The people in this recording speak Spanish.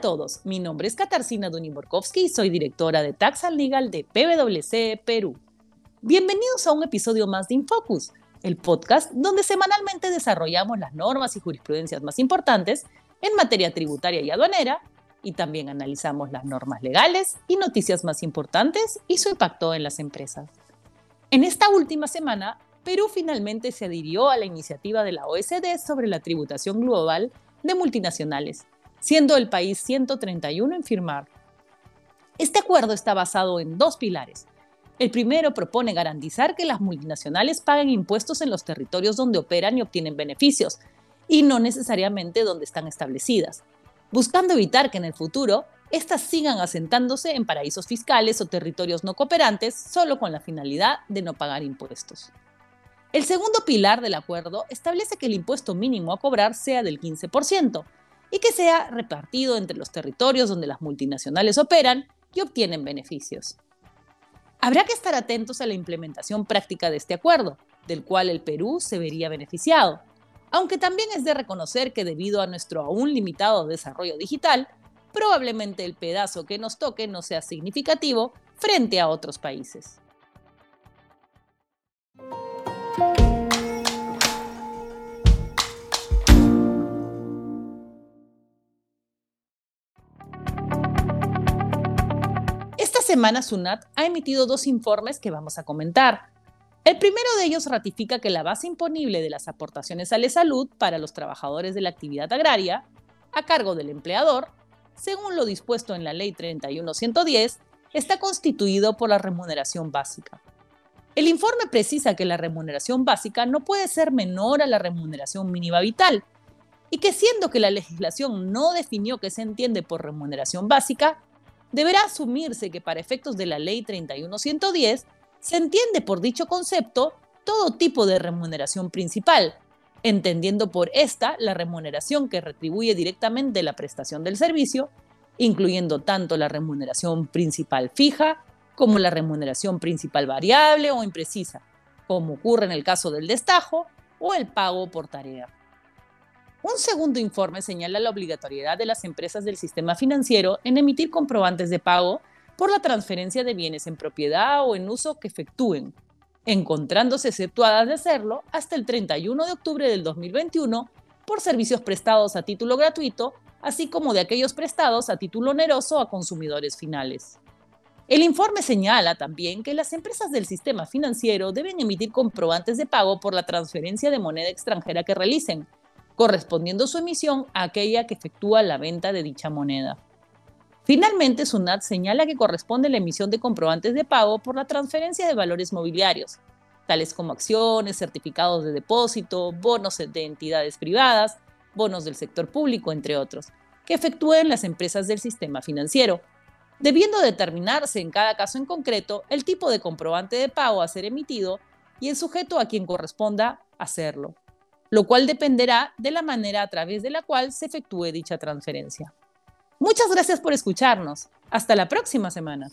todos, mi nombre es Katarzyna Duniborkowski y soy directora de Tax and Legal de PwC Perú. Bienvenidos a un episodio más de Infocus, el podcast donde semanalmente desarrollamos las normas y jurisprudencias más importantes en materia tributaria y aduanera y también analizamos las normas legales y noticias más importantes y su impacto en las empresas. En esta última semana, Perú finalmente se adhirió a la iniciativa de la OECD sobre la tributación global de multinacionales, siendo el país 131 en firmar. Este acuerdo está basado en dos pilares. El primero propone garantizar que las multinacionales paguen impuestos en los territorios donde operan y obtienen beneficios, y no necesariamente donde están establecidas, buscando evitar que en el futuro éstas sigan asentándose en paraísos fiscales o territorios no cooperantes solo con la finalidad de no pagar impuestos. El segundo pilar del acuerdo establece que el impuesto mínimo a cobrar sea del 15% y que sea repartido entre los territorios donde las multinacionales operan y obtienen beneficios. Habrá que estar atentos a la implementación práctica de este acuerdo, del cual el Perú se vería beneficiado, aunque también es de reconocer que debido a nuestro aún limitado desarrollo digital, probablemente el pedazo que nos toque no sea significativo frente a otros países. Semana SUNAT ha emitido dos informes que vamos a comentar. El primero de ellos ratifica que la base imponible de las aportaciones a la salud para los trabajadores de la actividad agraria, a cargo del empleador, según lo dispuesto en la Ley 31110, está constituido por la remuneración básica. El informe precisa que la remuneración básica no puede ser menor a la remuneración mínima vital y que siendo que la legislación no definió qué se entiende por remuneración básica, deberá asumirse que para efectos de la Ley 31110 se entiende por dicho concepto todo tipo de remuneración principal, entendiendo por esta la remuneración que retribuye directamente la prestación del servicio, incluyendo tanto la remuneración principal fija como la remuneración principal variable o imprecisa, como ocurre en el caso del destajo o el pago por tarea. Un segundo informe señala la obligatoriedad de las empresas del sistema financiero en emitir comprobantes de pago por la transferencia de bienes en propiedad o en uso que efectúen, encontrándose exceptuadas de hacerlo hasta el 31 de octubre del 2021 por servicios prestados a título gratuito, así como de aquellos prestados a título oneroso a consumidores finales. El informe señala también que las empresas del sistema financiero deben emitir comprobantes de pago por la transferencia de moneda extranjera que realicen, correspondiendo su emisión a aquella que efectúa la venta de dicha moneda. Finalmente, SUNAT señala que corresponde la emisión de comprobantes de pago por la transferencia de valores mobiliarios, tales como acciones, certificados de depósito, bonos de entidades privadas, bonos del sector público, entre otros, que efectúen las empresas del sistema financiero, debiendo determinarse en cada caso en concreto el tipo de comprobante de pago a ser emitido y el sujeto a quien corresponda hacerlo lo cual dependerá de la manera a través de la cual se efectúe dicha transferencia. Muchas gracias por escucharnos. Hasta la próxima semana.